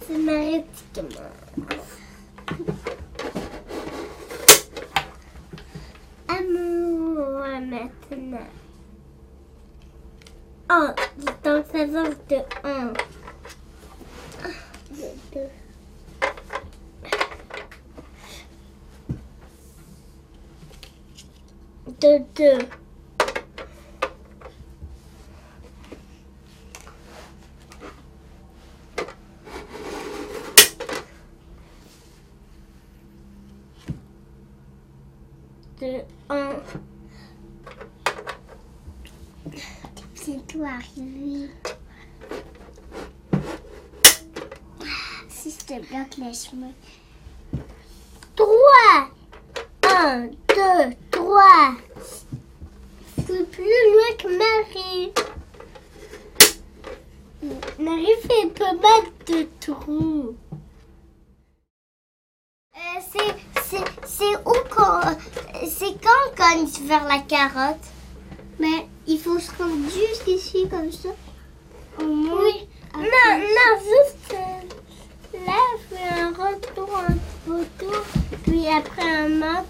C'est commence. Amour maintenant. Oh, c'est en faveur de un. De deux. De deux. De un. C'est tout arrivé. Si je te bloque les chemins. Trois. Un, deux, trois. C'est plus loin que Marie. Marie fait pas mal de trous. Euh, c'est, c'est, c'est où qu'on, c'est quand on cogne vers la carotte? Mais il faut se rendre juste ici comme ça. Oui. Non, non, juste euh, là, fais un retour en photo, puis après un monte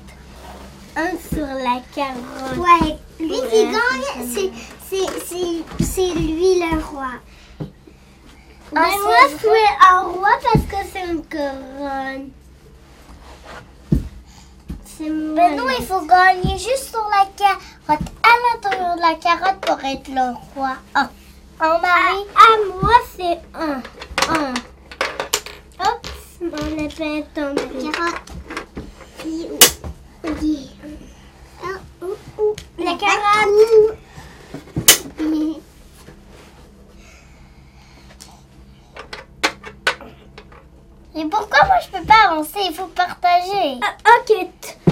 un sur la carotte. Ouais, lui qui gagne, c'est, lui le roi. Ben moi, je suis un roi parce que c'est une couronne. C'est. Ben non, il faut gagner juste sur la carotte, à l'intérieur de la carotte pour être le roi. Ah. En Marie. À, moi, c'est un. Un. Hop, on carotte. Oui. Ah, ouh, ouh. La carotte. Et pourquoi moi je peux pas avancer? Il faut partager. ok.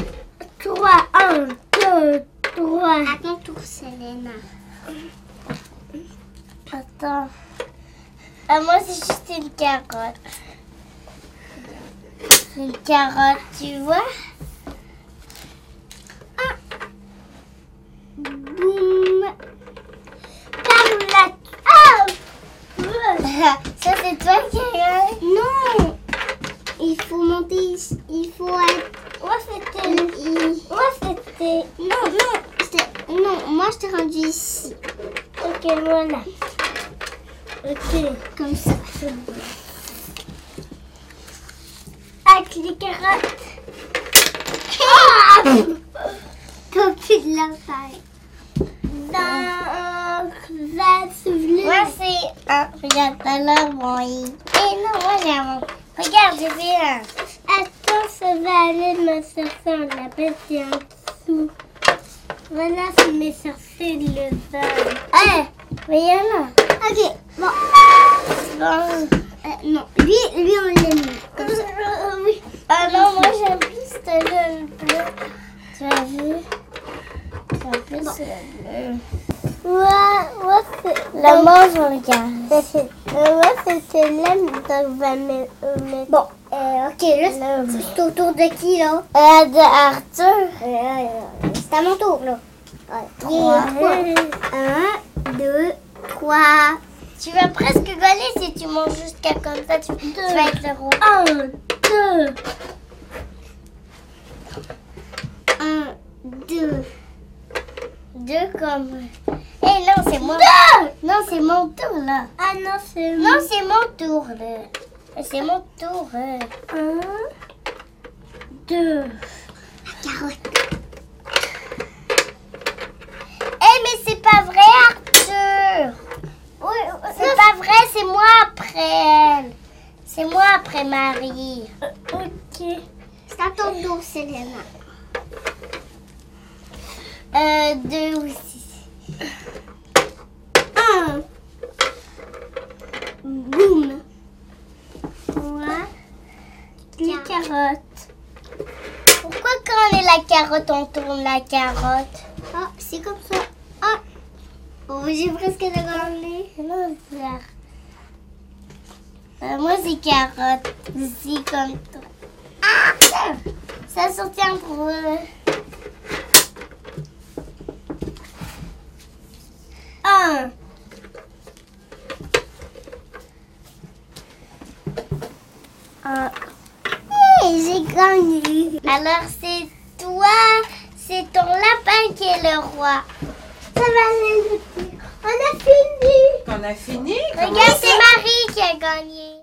3, 1, 2, 3. À ton tour, Selena. Attends. Ah, moi, c'est juste une carotte. Une carotte, tu vois Ah. Boum. Par. Ah Ça, c'est toi qui as Non Il faut monter ici. Il faut être... C'était... Moi, c'était... Non, non. c'était- Non, moi, je t'ai rendu ici. Ok, voilà. Ok. Comme ça. Avec les carottes. Ah T'as plus de la taille. Donc, va soulever. Moi, c'est un. Regarde, tout à l'heure, bon, il... Eh non, moi, j'ai un. Regarde, j'ai fait un. Ça va aller me chercher un lapin qui est en dessous. Voilà, je m'ai cherché le vol. Eh, mais il y en a. Ok, bon. Bon. Euh, non, lui, lui, on l'a mis. Comme ça. oui. Ah non, moi, j'aime plus jaune bleu. Tu as vu? As vu ce bleu La mange, regarde. Ouais, c'était l'aime, donc va mettre... Bon, euh, ok, là, c'est au tour de qui, là? Euh, De Arthur. c'est à mon tour, là. Trois. Un, deux, trois. Tu vas presque gagner si tu manges jusqu'à comme ça. Tu, tu vas être le roi. Un, deux. Un, deux. Deux comme. Eh non, c'est moi. Deux Non, c'est mon tour là. Ah non, c'est Non, c'est mon tour là. C'est mon tour. euh. Un, deux. La carotte. Eh, mais c'est pas vrai, Arthur. Oui, c'est pas vrai, c'est moi après elle. C'est moi après Marie. ok. C'est à ton tour, Selena. Euh, deux aussi. Un. Boum. Trois. Les carottes. Pourquoi quand on est la carotte, on tourne la carotte Ah, c'est comme ça. Ah. Oh, j'ai presque regardé. Non, c'est euh, Moi, c'est carotte. Ici, comme toi. Ah! Ça sortit un trou. Un. Ah. j'ai gagné. Alors c'est toi, c'est ton lapin qui est le roi. Ça va On a fini. On a fini? Regarde, c'est Marie qui a gagné.